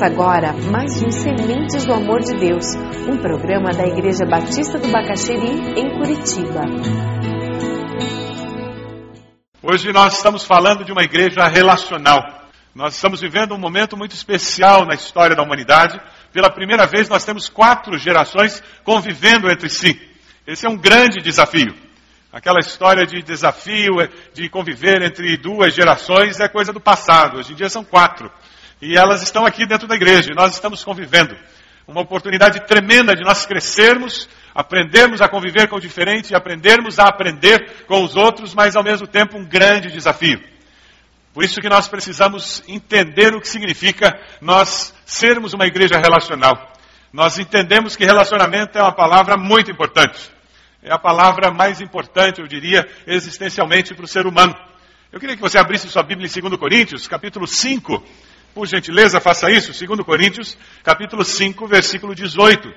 Começa agora mais um Sementes do Amor de Deus, um programa da Igreja Batista do Bacaxeri, em Curitiba. Hoje nós estamos falando de uma igreja relacional. Nós estamos vivendo um momento muito especial na história da humanidade. Pela primeira vez nós temos quatro gerações convivendo entre si. Esse é um grande desafio. Aquela história de desafio, de conviver entre duas gerações é coisa do passado. Hoje em dia são quatro. E elas estão aqui dentro da igreja e nós estamos convivendo. Uma oportunidade tremenda de nós crescermos, aprendermos a conviver com o diferente e aprendermos a aprender com os outros, mas ao mesmo tempo um grande desafio. Por isso que nós precisamos entender o que significa nós sermos uma igreja relacional. Nós entendemos que relacionamento é uma palavra muito importante. É a palavra mais importante, eu diria, existencialmente para o ser humano. Eu queria que você abrisse sua Bíblia em 2 Coríntios, capítulo 5, por gentileza, faça isso. 2 Coríntios, capítulo 5, versículo 18.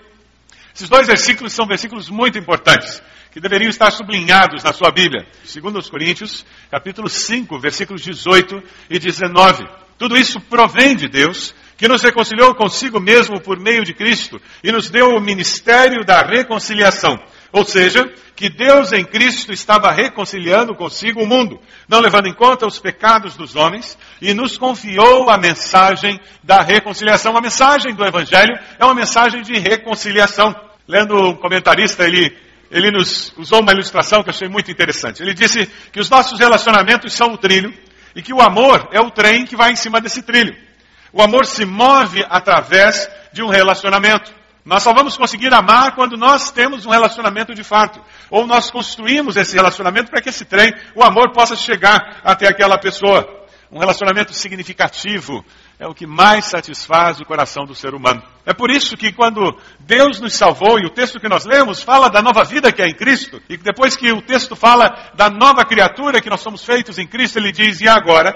Esses dois versículos são versículos muito importantes, que deveriam estar sublinhados na sua Bíblia. 2 Coríntios, capítulo 5, versículos 18 e 19. Tudo isso provém de Deus, que nos reconciliou consigo mesmo por meio de Cristo e nos deu o ministério da reconciliação. Ou seja, que Deus em Cristo estava reconciliando consigo o mundo, não levando em conta os pecados dos homens, e nos confiou a mensagem da reconciliação. A mensagem do Evangelho é uma mensagem de reconciliação. Lendo um comentarista, ele, ele nos usou uma ilustração que eu achei muito interessante. Ele disse que os nossos relacionamentos são o trilho, e que o amor é o trem que vai em cima desse trilho. O amor se move através de um relacionamento. Nós só vamos conseguir amar quando nós temos um relacionamento de fato. Ou nós construímos esse relacionamento para que esse trem, o amor, possa chegar até aquela pessoa. Um relacionamento significativo é o que mais satisfaz o coração do ser humano. É por isso que quando Deus nos salvou, e o texto que nós lemos fala da nova vida que é em Cristo, e depois que o texto fala da nova criatura que nós somos feitos em Cristo, ele diz, e agora?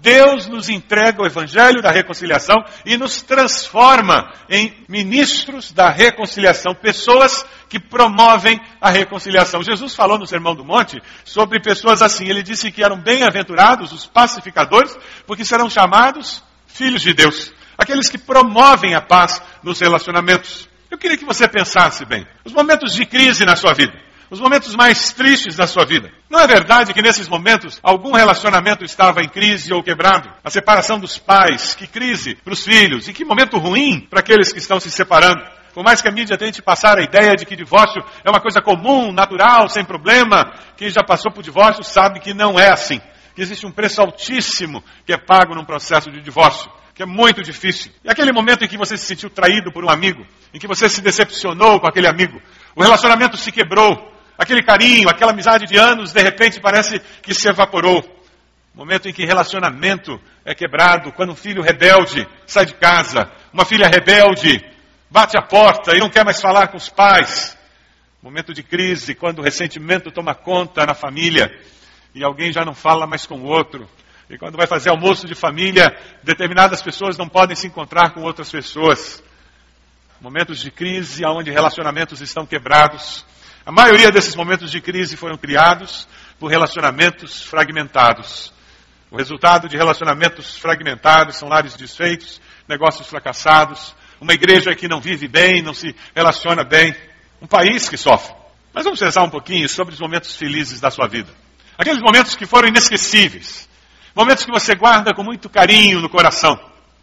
Deus nos entrega o evangelho da reconciliação e nos transforma em ministros da reconciliação, pessoas que promovem a reconciliação. Jesus falou no Sermão do Monte sobre pessoas assim. Ele disse que eram bem-aventurados os pacificadores, porque serão chamados filhos de Deus, aqueles que promovem a paz nos relacionamentos. Eu queria que você pensasse bem. Os momentos de crise na sua vida os momentos mais tristes da sua vida. Não é verdade que nesses momentos algum relacionamento estava em crise ou quebrado? A separação dos pais, que crise para os filhos, e que momento ruim para aqueles que estão se separando. Por mais que a mídia tente passar a ideia de que divórcio é uma coisa comum, natural, sem problema, quem já passou por divórcio sabe que não é assim. Que existe um preço altíssimo que é pago num processo de divórcio que é muito difícil. E aquele momento em que você se sentiu traído por um amigo, em que você se decepcionou com aquele amigo, o relacionamento se quebrou, Aquele carinho, aquela amizade de anos, de repente parece que se evaporou. Momento em que relacionamento é quebrado, quando um filho rebelde sai de casa, uma filha rebelde bate a porta e não quer mais falar com os pais. Momento de crise, quando o ressentimento toma conta na família e alguém já não fala mais com o outro. E quando vai fazer almoço de família, determinadas pessoas não podem se encontrar com outras pessoas. Momentos de crise onde relacionamentos estão quebrados, a maioria desses momentos de crise foram criados por relacionamentos fragmentados. O resultado de relacionamentos fragmentados são lares desfeitos, negócios fracassados, uma igreja que não vive bem, não se relaciona bem, um país que sofre. Mas vamos pensar um pouquinho sobre os momentos felizes da sua vida. Aqueles momentos que foram inesquecíveis. Momentos que você guarda com muito carinho no coração.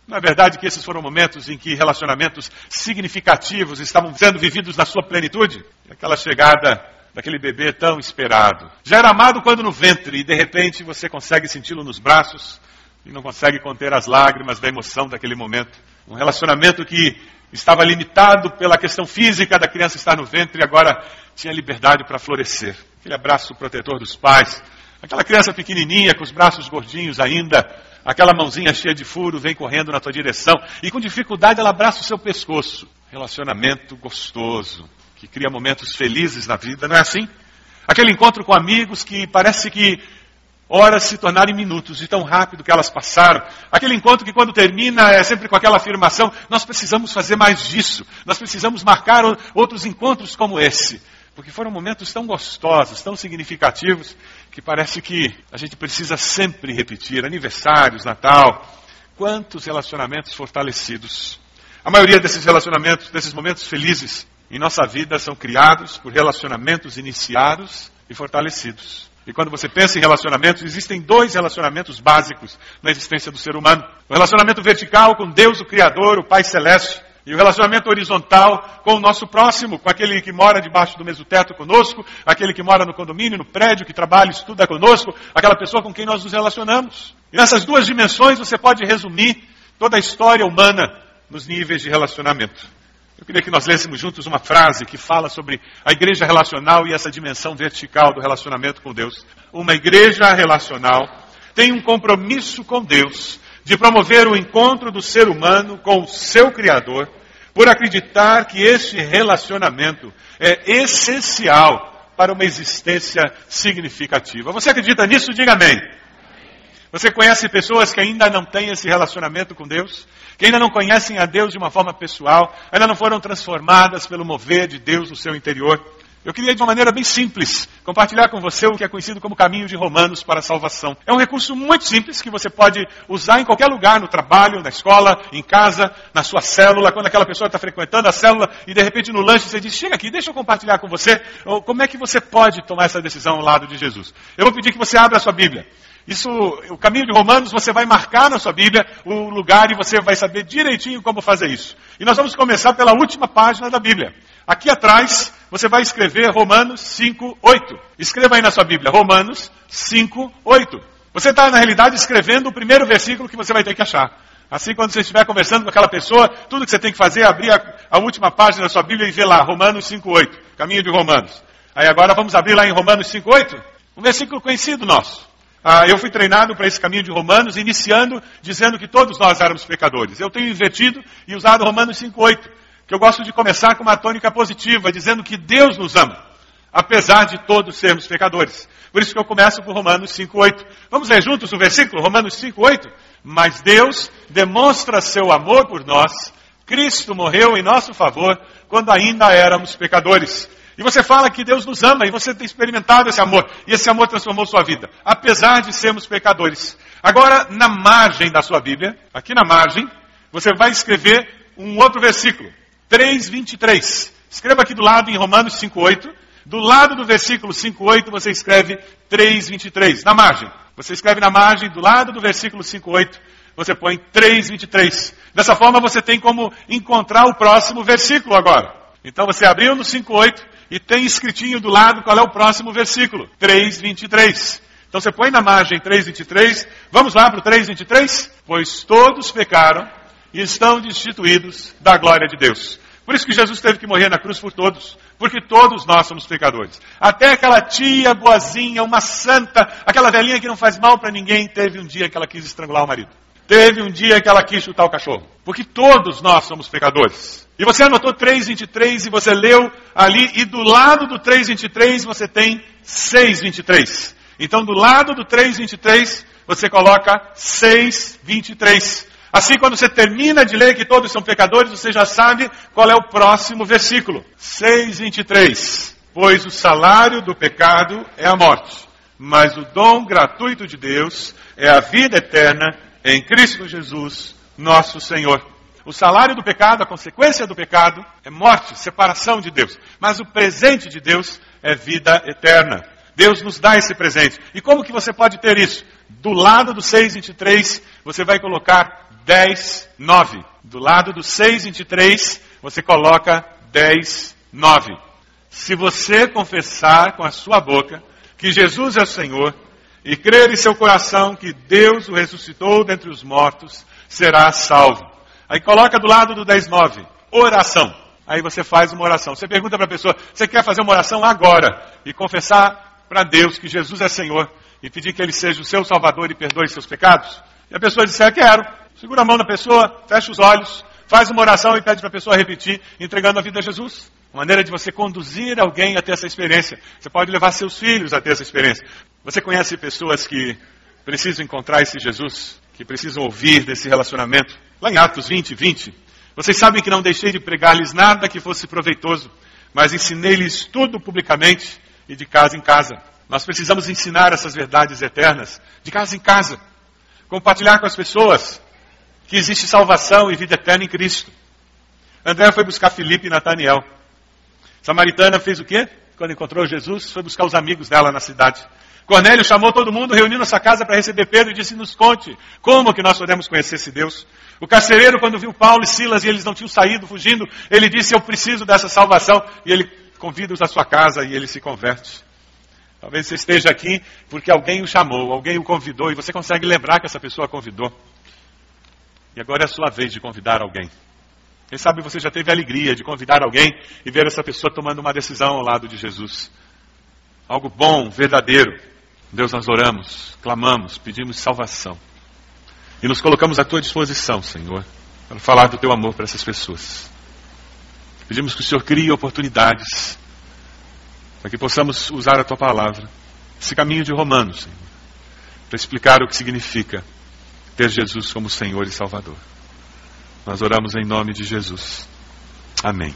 Na verdade, que esses foram momentos em que relacionamentos significativos estavam sendo vividos na sua plenitude. Aquela chegada daquele bebê tão esperado. Já era amado quando no ventre e de repente você consegue senti-lo nos braços e não consegue conter as lágrimas da emoção daquele momento. Um relacionamento que estava limitado pela questão física da criança estar no ventre e agora tinha liberdade para florescer. Aquele abraço protetor dos pais. Aquela criança pequenininha com os braços gordinhos ainda Aquela mãozinha cheia de furo vem correndo na tua direção e com dificuldade ela abraça o seu pescoço. Relacionamento gostoso, que cria momentos felizes na vida, não é assim? Aquele encontro com amigos que parece que horas se tornarem minutos, de tão rápido que elas passaram. Aquele encontro que quando termina é sempre com aquela afirmação, nós precisamos fazer mais disso, nós precisamos marcar outros encontros como esse. Porque foram momentos tão gostosos, tão significativos, que parece que a gente precisa sempre repetir. Aniversários, Natal, quantos relacionamentos fortalecidos. A maioria desses relacionamentos, desses momentos felizes em nossa vida, são criados por relacionamentos iniciados e fortalecidos. E quando você pensa em relacionamentos, existem dois relacionamentos básicos na existência do ser humano: o relacionamento vertical com Deus, o Criador, o Pai Celeste, e o relacionamento horizontal com o nosso próximo, com aquele que mora debaixo do mesmo teto conosco, aquele que mora no condomínio, no prédio, que trabalha, estuda conosco, aquela pessoa com quem nós nos relacionamos. E nessas duas dimensões você pode resumir toda a história humana nos níveis de relacionamento. Eu queria que nós lêssemos juntos uma frase que fala sobre a igreja relacional e essa dimensão vertical do relacionamento com Deus. Uma igreja relacional tem um compromisso com Deus de promover o encontro do ser humano com o seu Criador, por acreditar que este relacionamento é essencial para uma existência significativa. Você acredita nisso? Diga amém. Você conhece pessoas que ainda não têm esse relacionamento com Deus? Que ainda não conhecem a Deus de uma forma pessoal? Ainda não foram transformadas pelo mover de Deus no seu interior? Eu queria, de uma maneira bem simples, compartilhar com você o que é conhecido como caminho de Romanos para a salvação. É um recurso muito simples que você pode usar em qualquer lugar, no trabalho, na escola, em casa, na sua célula, quando aquela pessoa está frequentando a célula e de repente no lanche você diz: Chega aqui, deixa eu compartilhar com você como é que você pode tomar essa decisão ao lado de Jesus. Eu vou pedir que você abra a sua Bíblia. Isso, o caminho de Romanos, você vai marcar na sua Bíblia o lugar e você vai saber direitinho como fazer isso. E nós vamos começar pela última página da Bíblia. Aqui atrás, você vai escrever Romanos 5, 8. Escreva aí na sua Bíblia, Romanos 5, 8. Você está, na realidade, escrevendo o primeiro versículo que você vai ter que achar. Assim, quando você estiver conversando com aquela pessoa, tudo que você tem que fazer é abrir a, a última página da sua Bíblia e ver lá, Romanos 5, 8. Caminho de Romanos. Aí agora vamos abrir lá em Romanos 5, 8. Um versículo conhecido nosso. Ah, eu fui treinado para esse caminho de Romanos, iniciando dizendo que todos nós éramos pecadores. Eu tenho invertido e usado Romanos 5,8, que eu gosto de começar com uma tônica positiva, dizendo que Deus nos ama, apesar de todos sermos pecadores. Por isso que eu começo com Romanos 5,8. Vamos ler juntos o versículo, Romanos 5,8? Mas Deus demonstra seu amor por nós, Cristo morreu em nosso favor quando ainda éramos pecadores. E você fala que Deus nos ama e você tem experimentado esse amor. E esse amor transformou sua vida, apesar de sermos pecadores. Agora, na margem da sua Bíblia, aqui na margem, você vai escrever um outro versículo, 3:23. Escreva aqui do lado em Romanos 5:8. Do lado do versículo 5:8 você escreve 3:23 na margem. Você escreve na margem do lado do versículo 5:8 você põe 3:23. Dessa forma você tem como encontrar o próximo versículo agora. Então você abriu no 5:8 e tem escritinho do lado qual é o próximo versículo, 3:23. Então você põe na margem 3:23. Vamos lá para o 3:23? Pois todos pecaram e estão destituídos da glória de Deus. Por isso que Jesus teve que morrer na cruz por todos, porque todos nós somos pecadores. Até aquela tia boazinha, uma santa, aquela velhinha que não faz mal para ninguém, teve um dia que ela quis estrangular o marido. Teve um dia que ela quis chutar o cachorro. Porque todos nós somos pecadores. E você anotou 3,23 e você leu ali, e do lado do 3,23 você tem 6,23. Então, do lado do 3,23 você coloca 6,23. Assim, quando você termina de ler que todos são pecadores, você já sabe qual é o próximo versículo. 6,23. Pois o salário do pecado é a morte, mas o dom gratuito de Deus é a vida eterna em Cristo Jesus, nosso Senhor. O salário do pecado, a consequência do pecado, é morte, separação de Deus. Mas o presente de Deus é vida eterna. Deus nos dá esse presente. E como que você pode ter isso? Do lado do 6,23, você vai colocar 10, 9. Do lado do 6,23, você coloca 10, 9. Se você confessar com a sua boca que Jesus é o Senhor e crer em seu coração que Deus o ressuscitou dentre os mortos, será salvo. Aí coloca do lado do 10.9, oração. Aí você faz uma oração. Você pergunta para a pessoa, você quer fazer uma oração agora e confessar para Deus que Jesus é Senhor e pedir que Ele seja o seu Salvador e perdoe seus pecados? E a pessoa disser, quero. Segura a mão da pessoa, fecha os olhos, faz uma oração e pede para a pessoa repetir, entregando a vida a Jesus. Uma maneira de você conduzir alguém a ter essa experiência. Você pode levar seus filhos a ter essa experiência. Você conhece pessoas que precisam encontrar esse Jesus, que precisam ouvir desse relacionamento? Lá em Atos 20, 20. Vocês sabem que não deixei de pregar-lhes nada que fosse proveitoso, mas ensinei-lhes tudo publicamente e de casa em casa. Nós precisamos ensinar essas verdades eternas de casa em casa. Compartilhar com as pessoas que existe salvação e vida eterna em Cristo. André foi buscar Filipe e Nataniel. Samaritana fez o quê? Quando encontrou Jesus, foi buscar os amigos dela na cidade. Cornélio chamou todo mundo, reuniu nessa casa para receber Pedro e disse: Nos conte como que nós podemos conhecer esse Deus. O carcereiro, quando viu Paulo e Silas e eles não tinham saído fugindo, ele disse: Eu preciso dessa salvação. E ele convida-os à sua casa e ele se converte. Talvez você esteja aqui porque alguém o chamou, alguém o convidou e você consegue lembrar que essa pessoa convidou. E agora é a sua vez de convidar alguém. Quem sabe você já teve a alegria de convidar alguém e ver essa pessoa tomando uma decisão ao lado de Jesus. Algo bom, verdadeiro. Deus, nós oramos, clamamos, pedimos salvação. E nos colocamos à tua disposição, Senhor, para falar do teu amor para essas pessoas. Pedimos que o Senhor crie oportunidades para que possamos usar a tua palavra, esse caminho de Romanos, Senhor, para explicar o que significa ter Jesus como Senhor e Salvador. Nós oramos em nome de Jesus. Amém.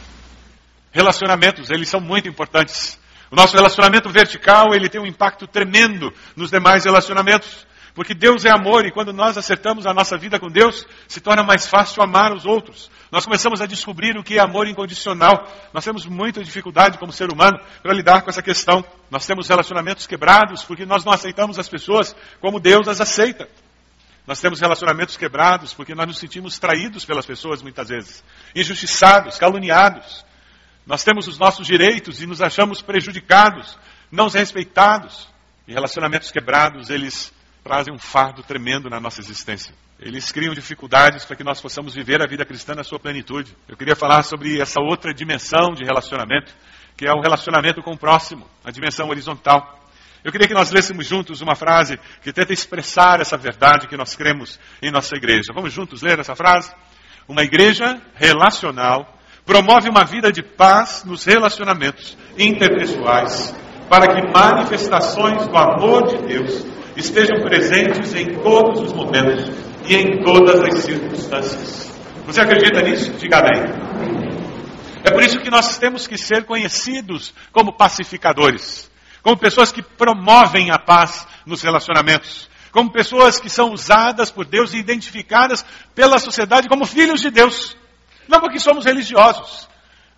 Relacionamentos, eles são muito importantes. O nosso relacionamento vertical, ele tem um impacto tremendo nos demais relacionamentos. Porque Deus é amor e quando nós acertamos a nossa vida com Deus, se torna mais fácil amar os outros. Nós começamos a descobrir o que é amor incondicional. Nós temos muita dificuldade como ser humano para lidar com essa questão. Nós temos relacionamentos quebrados porque nós não aceitamos as pessoas como Deus as aceita. Nós temos relacionamentos quebrados porque nós nos sentimos traídos pelas pessoas muitas vezes, injustiçados, caluniados. Nós temos os nossos direitos e nos achamos prejudicados, não respeitados. E relacionamentos quebrados, eles trazem um fardo tremendo na nossa existência. Eles criam dificuldades para que nós possamos viver a vida cristã na sua plenitude. Eu queria falar sobre essa outra dimensão de relacionamento, que é o relacionamento com o próximo, a dimensão horizontal. Eu queria que nós lêssemos juntos uma frase que tenta expressar essa verdade que nós cremos em nossa igreja. Vamos juntos ler essa frase? Uma igreja relacional promove uma vida de paz nos relacionamentos interpessoais, para que manifestações do amor de Deus estejam presentes em todos os momentos e em todas as circunstâncias. Você acredita nisso? Diga amém. É por isso que nós temos que ser conhecidos como pacificadores como pessoas que promovem a paz nos relacionamentos, como pessoas que são usadas por Deus e identificadas pela sociedade como filhos de Deus. Não porque somos religiosos,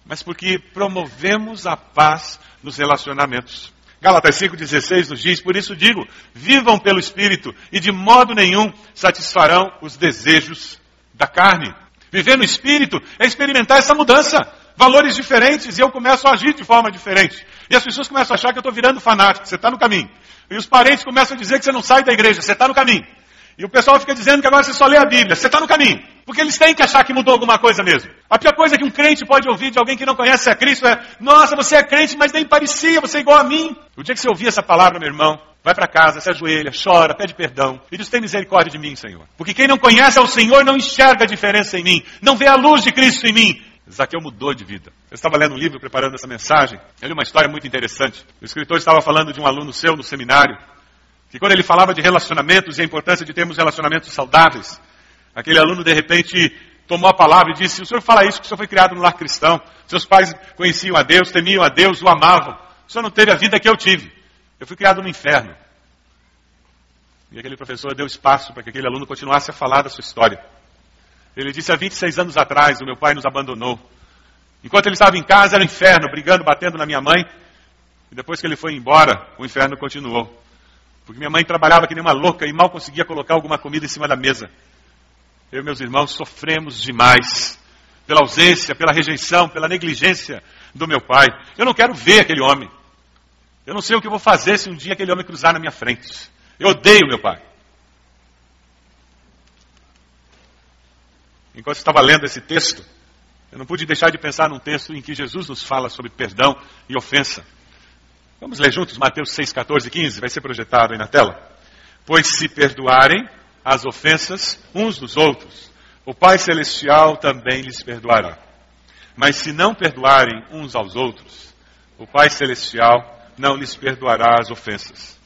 mas porque promovemos a paz nos relacionamentos. Gálatas 5,16 nos diz: Por isso digo, vivam pelo Espírito e de modo nenhum satisfarão os desejos da carne. Viver no Espírito é experimentar essa mudança valores diferentes e eu começo a agir de forma diferente. E as pessoas começam a achar que eu estou virando fanático, você está no caminho. E os parentes começam a dizer que você não sai da igreja, você está no caminho. E o pessoal fica dizendo que agora você só lê a Bíblia, você está no caminho. Porque eles têm que achar que mudou alguma coisa mesmo. A pior coisa que um crente pode ouvir de alguém que não conhece a Cristo é: Nossa, você é crente, mas nem parecia, você é igual a mim. O dia que você ouvir essa palavra, meu irmão, vai para casa, se ajoelha, chora, pede perdão. E diz: Tem misericórdia de mim, Senhor. Porque quem não conhece ao Senhor não enxerga a diferença em mim, não vê a luz de Cristo em mim. Zaqueu mudou de vida. Eu estava lendo um livro preparando essa mensagem. Ele uma história muito interessante. O escritor estava falando de um aluno seu no seminário, que quando ele falava de relacionamentos e a importância de termos relacionamentos saudáveis, aquele aluno de repente tomou a palavra e disse: O senhor fala isso que o senhor foi criado no lar cristão. Seus pais conheciam a Deus, temiam a Deus, o amavam. O senhor não teve a vida que eu tive. Eu fui criado no inferno. E aquele professor deu espaço para que aquele aluno continuasse a falar da sua história. Ele disse: há 26 anos atrás, o meu pai nos abandonou. Enquanto ele estava em casa, era um inferno, brigando, batendo na minha mãe. E depois que ele foi embora, o inferno continuou. Porque minha mãe trabalhava que nem uma louca e mal conseguia colocar alguma comida em cima da mesa. Eu e meus irmãos sofremos demais pela ausência, pela rejeição, pela negligência do meu pai. Eu não quero ver aquele homem. Eu não sei o que eu vou fazer se um dia aquele homem cruzar na minha frente. Eu odeio meu pai. Enquanto estava lendo esse texto, eu não pude deixar de pensar num texto em que Jesus nos fala sobre perdão e ofensa. Vamos ler juntos Mateus 6, 14 e 15, vai ser projetado aí na tela. Pois se perdoarem as ofensas uns dos outros, o Pai Celestial também lhes perdoará. Mas se não perdoarem uns aos outros, o Pai Celestial não lhes perdoará as ofensas.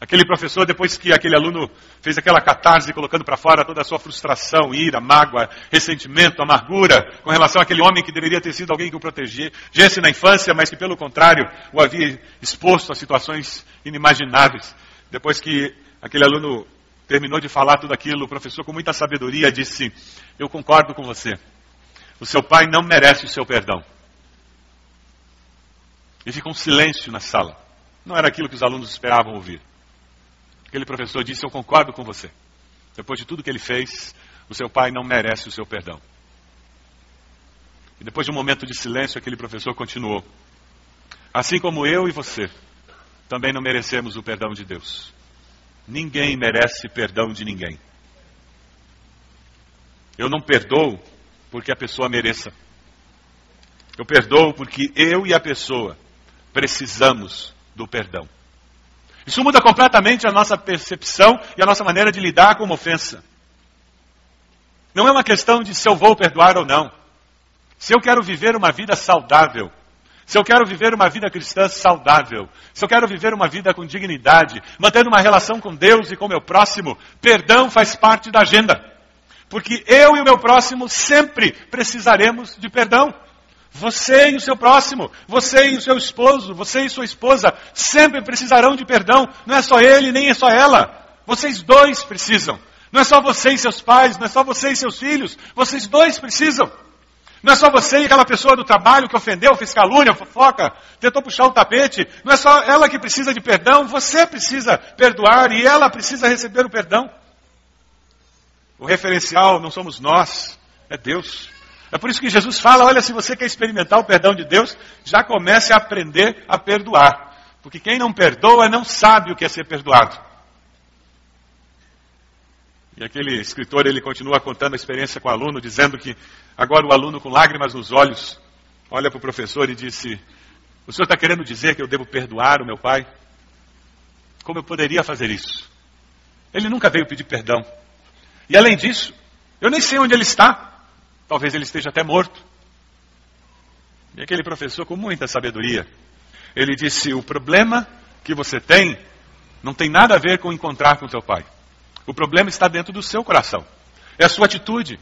Aquele professor, depois que aquele aluno fez aquela catarse colocando para fora toda a sua frustração, ira, mágoa, ressentimento, amargura com relação àquele homem que deveria ter sido alguém que o protegesse na infância, mas que pelo contrário o havia exposto a situações inimagináveis. Depois que aquele aluno terminou de falar tudo aquilo, o professor, com muita sabedoria, disse: Eu concordo com você. O seu pai não merece o seu perdão. E ficou um silêncio na sala. Não era aquilo que os alunos esperavam ouvir. Aquele professor disse: Eu concordo com você. Depois de tudo que ele fez, o seu pai não merece o seu perdão. E depois de um momento de silêncio, aquele professor continuou: Assim como eu e você, também não merecemos o perdão de Deus. Ninguém merece perdão de ninguém. Eu não perdoo porque a pessoa mereça. Eu perdoo porque eu e a pessoa precisamos do perdão. Isso muda completamente a nossa percepção e a nossa maneira de lidar com uma ofensa. Não é uma questão de se eu vou perdoar ou não. Se eu quero viver uma vida saudável, se eu quero viver uma vida cristã saudável, se eu quero viver uma vida com dignidade, mantendo uma relação com Deus e com meu próximo, perdão faz parte da agenda. Porque eu e o meu próximo sempre precisaremos de perdão. Você e o seu próximo, você e o seu esposo, você e sua esposa sempre precisarão de perdão. Não é só ele, nem é só ela. Vocês dois precisam. Não é só você e seus pais, não é só você e seus filhos. Vocês dois precisam. Não é só você e aquela pessoa do trabalho que ofendeu, fez calúnia, fofoca, tentou puxar o tapete. Não é só ela que precisa de perdão, você precisa perdoar e ela precisa receber o perdão. O referencial não somos nós, é Deus. É por isso que Jesus fala: olha, se você quer experimentar o perdão de Deus, já comece a aprender a perdoar. Porque quem não perdoa não sabe o que é ser perdoado. E aquele escritor, ele continua contando a experiência com o aluno, dizendo que agora o aluno, com lágrimas nos olhos, olha para o professor e disse: O senhor está querendo dizer que eu devo perdoar o meu pai? Como eu poderia fazer isso? Ele nunca veio pedir perdão. E além disso, eu nem sei onde ele está. Talvez ele esteja até morto. E aquele professor, com muita sabedoria, ele disse: O problema que você tem não tem nada a ver com encontrar com seu pai. O problema está dentro do seu coração. É a sua atitude.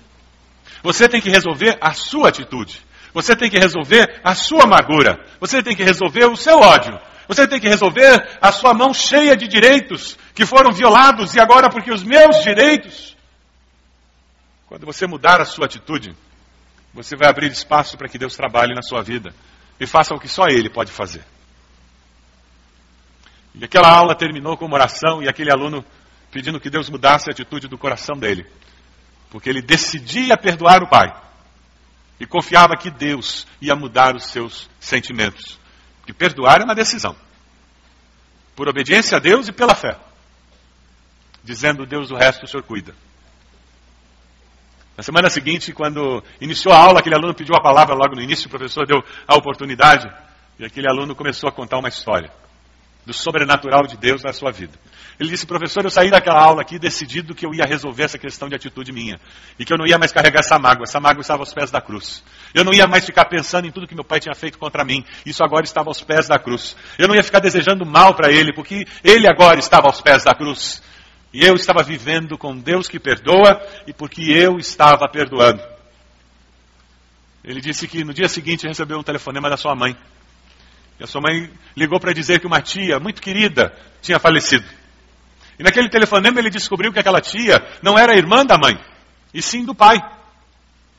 Você tem que resolver a sua atitude. Você tem que resolver a sua amargura. Você tem que resolver o seu ódio. Você tem que resolver a sua mão cheia de direitos que foram violados e agora porque os meus direitos. Quando você mudar a sua atitude, você vai abrir espaço para que Deus trabalhe na sua vida e faça o que só Ele pode fazer. E aquela aula terminou com uma oração e aquele aluno pedindo que Deus mudasse a atitude do coração dele. Porque ele decidia perdoar o pai. E confiava que Deus ia mudar os seus sentimentos. Que perdoar é uma decisão. Por obediência a Deus e pela fé. Dizendo, Deus, o resto o Senhor cuida. Na semana seguinte, quando iniciou a aula, aquele aluno pediu a palavra logo no início, o professor deu a oportunidade, e aquele aluno começou a contar uma história do sobrenatural de Deus na sua vida. Ele disse, professor, eu saí daquela aula aqui decidido que eu ia resolver essa questão de atitude minha. E que eu não ia mais carregar essa mágoa. Essa mágoa estava aos pés da cruz. Eu não ia mais ficar pensando em tudo que meu pai tinha feito contra mim. Isso agora estava aos pés da cruz. Eu não ia ficar desejando mal para ele, porque ele agora estava aos pés da cruz. E eu estava vivendo com Deus que perdoa e porque eu estava perdoando. Ele disse que no dia seguinte recebeu um telefonema da sua mãe. E a sua mãe ligou para dizer que uma tia muito querida tinha falecido. E naquele telefonema ele descobriu que aquela tia não era irmã da mãe, e sim do pai.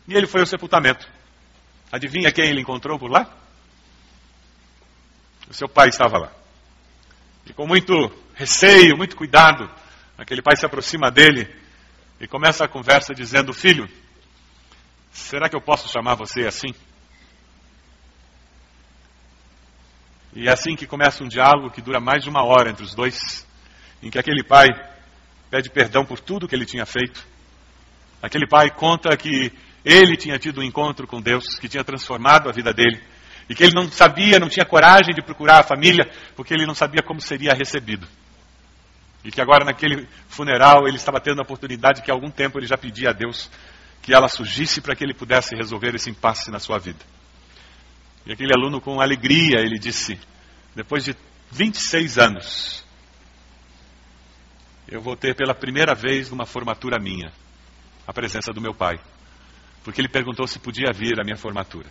E ele foi ao sepultamento. Adivinha quem ele encontrou por lá? O seu pai estava lá. E com muito receio, muito cuidado, aquele pai se aproxima dele e começa a conversa dizendo: Filho, será que eu posso chamar você assim? E é assim que começa um diálogo que dura mais de uma hora entre os dois em que aquele pai pede perdão por tudo que ele tinha feito. Aquele pai conta que ele tinha tido um encontro com Deus, que tinha transformado a vida dele, e que ele não sabia, não tinha coragem de procurar a família, porque ele não sabia como seria recebido. E que agora, naquele funeral, ele estava tendo a oportunidade que há algum tempo ele já pedia a Deus que ela surgisse para que ele pudesse resolver esse impasse na sua vida. E aquele aluno, com alegria, ele disse: depois de 26 anos, eu vou ter pela primeira vez numa formatura minha a presença do meu pai. Porque ele perguntou se podia vir à minha formatura.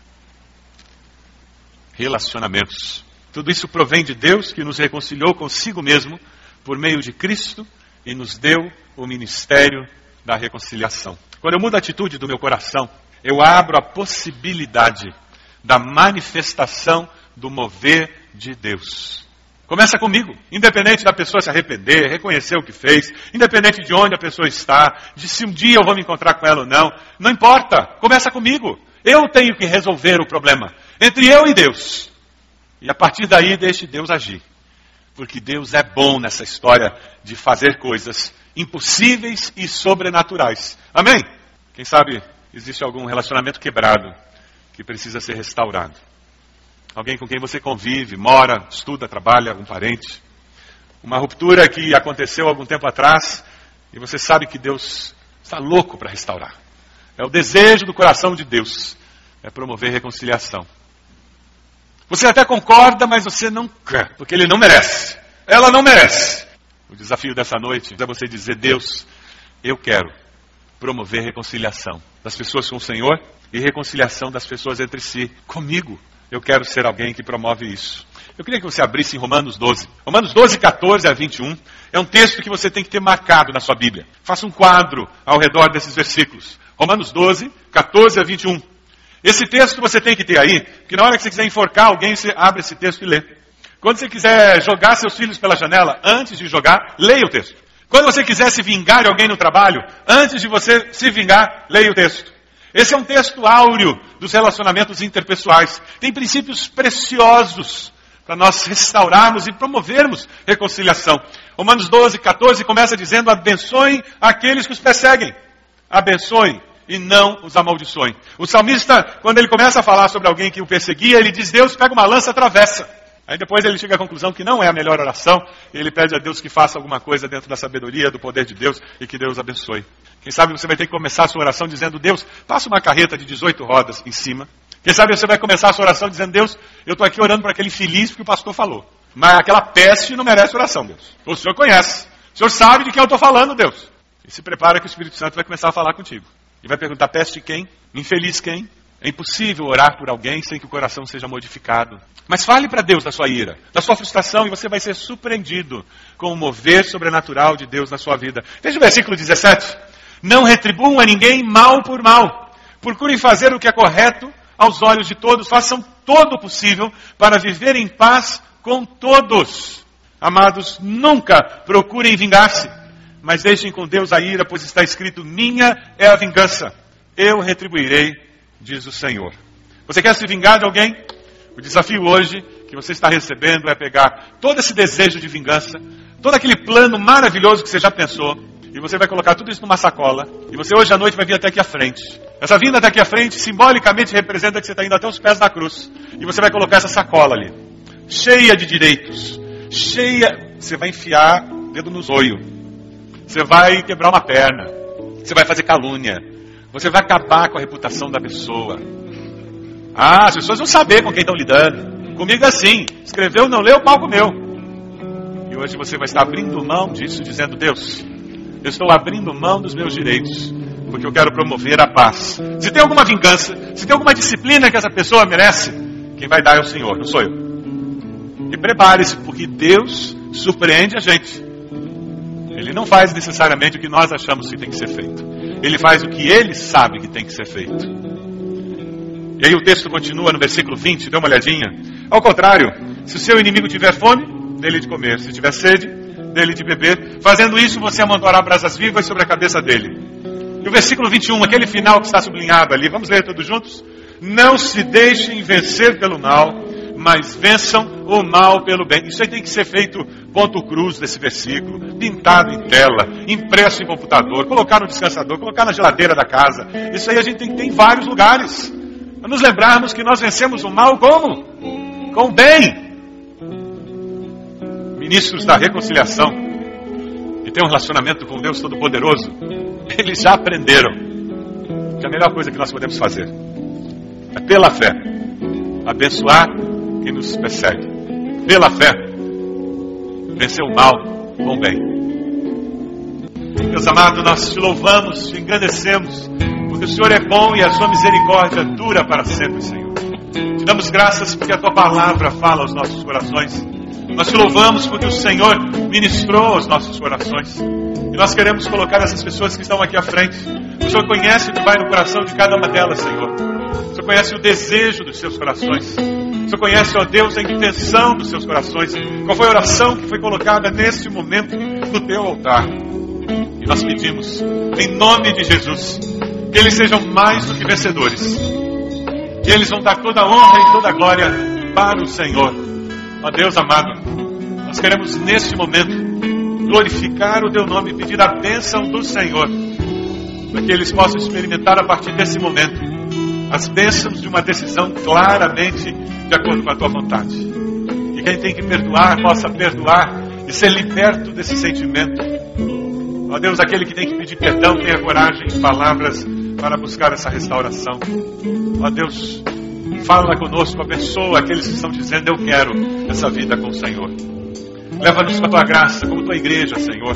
Relacionamentos. Tudo isso provém de Deus que nos reconciliou consigo mesmo por meio de Cristo e nos deu o ministério da reconciliação. Quando eu mudo a atitude do meu coração, eu abro a possibilidade da manifestação do mover de Deus. Começa comigo, independente da pessoa se arrepender, reconhecer o que fez, independente de onde a pessoa está, de se um dia eu vou me encontrar com ela ou não, não importa, começa comigo. Eu tenho que resolver o problema entre eu e Deus. E a partir daí deixe Deus agir. Porque Deus é bom nessa história de fazer coisas impossíveis e sobrenaturais. Amém? Quem sabe existe algum relacionamento quebrado que precisa ser restaurado. Alguém com quem você convive, mora, estuda, trabalha, um parente. Uma ruptura que aconteceu algum tempo atrás e você sabe que Deus está louco para restaurar. É o desejo do coração de Deus, é promover reconciliação. Você até concorda, mas você não quer, porque ele não merece. Ela não merece. O desafio dessa noite é você dizer: Deus, eu quero promover reconciliação das pessoas com o Senhor e reconciliação das pessoas entre si. Comigo, eu quero ser alguém que promove isso. Eu queria que você abrisse em Romanos 12. Romanos 12, 14 a 21 é um texto que você tem que ter marcado na sua Bíblia. Faça um quadro ao redor desses versículos. Romanos 12, 14 a 21. Esse texto você tem que ter aí, porque na hora que você quiser enforcar alguém, você abre esse texto e lê. Quando você quiser jogar seus filhos pela janela, antes de jogar, leia o texto. Quando você quiser se vingar de alguém no trabalho, antes de você se vingar, leia o texto. Esse é um texto áureo dos relacionamentos interpessoais. Tem princípios preciosos para nós restaurarmos e promovermos reconciliação. Romanos 12, 14 começa dizendo: abençoem aqueles que os perseguem. Abençoem e não os amaldiçoem. O salmista, quando ele começa a falar sobre alguém que o perseguia, ele diz: Deus pega uma lança atravessa. Aí depois ele chega à conclusão que não é a melhor oração, e ele pede a Deus que faça alguma coisa dentro da sabedoria, do poder de Deus, e que Deus abençoe. Quem sabe você vai ter que começar a sua oração dizendo, Deus, passa uma carreta de 18 rodas em cima. Quem sabe você vai começar a sua oração dizendo, Deus, eu estou aqui orando para aquele feliz que o pastor falou. Mas aquela peste não merece oração, Deus. O Senhor conhece. O Senhor sabe de quem eu estou falando, Deus. E se prepara que o Espírito Santo vai começar a falar contigo. E vai perguntar: peste quem? Infeliz quem? É impossível orar por alguém sem que o coração seja modificado. Mas fale para Deus da sua ira, da sua frustração, e você vai ser surpreendido com o mover sobrenatural de Deus na sua vida. Veja o versículo 17. Não retribuam a ninguém mal por mal. Procurem fazer o que é correto aos olhos de todos. Façam todo o possível para viver em paz com todos. Amados, nunca procurem vingar-se mas deixem com Deus a ira, pois está escrito: Minha é a vingança, eu retribuirei, diz o Senhor. Você quer se vingar de alguém? O desafio hoje que você está recebendo é pegar todo esse desejo de vingança, todo aquele plano maravilhoso que você já pensou, e você vai colocar tudo isso numa sacola, e você hoje à noite vai vir até aqui à frente. Essa vinda até aqui à frente simbolicamente representa que você está indo até os pés da cruz, e você vai colocar essa sacola ali, cheia de direitos, cheia. Você vai enfiar dedo nos olhos você vai quebrar uma perna. Você vai fazer calúnia. Você vai acabar com a reputação da pessoa. Ah, as pessoas vão saber com quem estão lidando. Comigo é assim. Escreveu, não leu, pau comeu. E hoje você vai estar abrindo mão disso, dizendo: Deus, eu estou abrindo mão dos meus direitos. Porque eu quero promover a paz. Se tem alguma vingança, se tem alguma disciplina que essa pessoa merece, quem vai dar é o Senhor, não sou eu. E prepare-se, porque Deus surpreende a gente. Ele não faz necessariamente o que nós achamos que tem que ser feito. Ele faz o que ele sabe que tem que ser feito. E aí o texto continua no versículo 20, dê uma olhadinha. Ao contrário, se o seu inimigo tiver fome, dele de comer. Se tiver sede, dele de beber. Fazendo isso, você amontoará brasas vivas sobre a cabeça dele. E o versículo 21, aquele final que está sublinhado ali, vamos ler todos juntos? Não se deixem vencer pelo mal, mas vençam o mal pelo bem. Isso aí tem que ser feito ponto cruz desse versículo, pintado em tela, impresso em computador, colocar no descansador, colocar na geladeira da casa. Isso aí a gente tem que ter em vários lugares. Para nos lembrarmos que nós vencemos o mal como? Com o bem. Ministros da reconciliação e tem um relacionamento com Deus Todo-Poderoso, eles já aprenderam que a melhor coisa que nós podemos fazer é pela fé abençoar que nos persegue. Pela fé, vencer o mal com o bem. Meus amados, nós te louvamos, te engrandecemos, porque o Senhor é bom e a sua misericórdia dura para sempre, Senhor. Te damos graças porque a tua palavra fala aos nossos corações. Nós te louvamos porque o Senhor ministrou aos nossos corações. E nós queremos colocar essas pessoas que estão aqui à frente. O Senhor conhece o que vai no coração de cada uma delas, Senhor. O Senhor conhece o desejo dos seus corações. Senhor conhece, ó Deus, a intenção dos seus corações. Qual foi a oração que foi colocada neste momento no teu altar? E nós pedimos, em nome de Jesus, que eles sejam mais do que vencedores. Que eles vão dar toda a honra e toda a glória para o Senhor. Ó Deus amado, nós queremos neste momento glorificar o teu nome e pedir a bênção do Senhor, para que eles possam experimentar a partir desse momento as bênçãos de uma decisão claramente de acordo com a tua vontade. E quem tem que perdoar, possa perdoar e ser liberto desse sentimento. Ó Deus, aquele que tem que pedir perdão, tenha coragem e palavras para buscar essa restauração. Ó Deus, fala conosco, abençoa aqueles que estão dizendo: Eu quero essa vida com o Senhor. Leva-nos com a tua graça, como tua igreja, Senhor.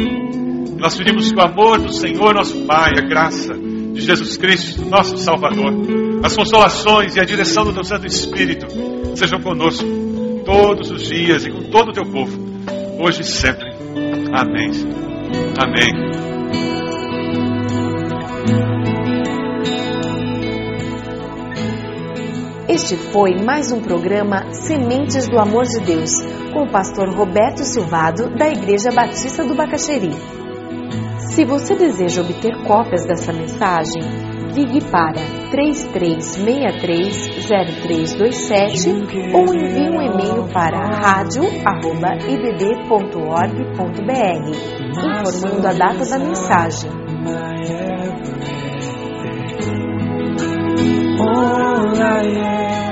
Nós pedimos que o amor do Senhor, nosso Pai, a graça de Jesus Cristo, nosso Salvador, as consolações e a direção do teu Santo Espírito sejam conosco todos os dias e com todo o teu povo, hoje e sempre. Amém. Amém. Este foi mais um programa Sementes do Amor de Deus, com o pastor Roberto Silvado, da Igreja Batista do Bacaxeri. Se você deseja obter cópias dessa mensagem, ligue para 33630327 ou envie um e-maio para radio@ibb.org.br, informando a data da mensagem. All I am.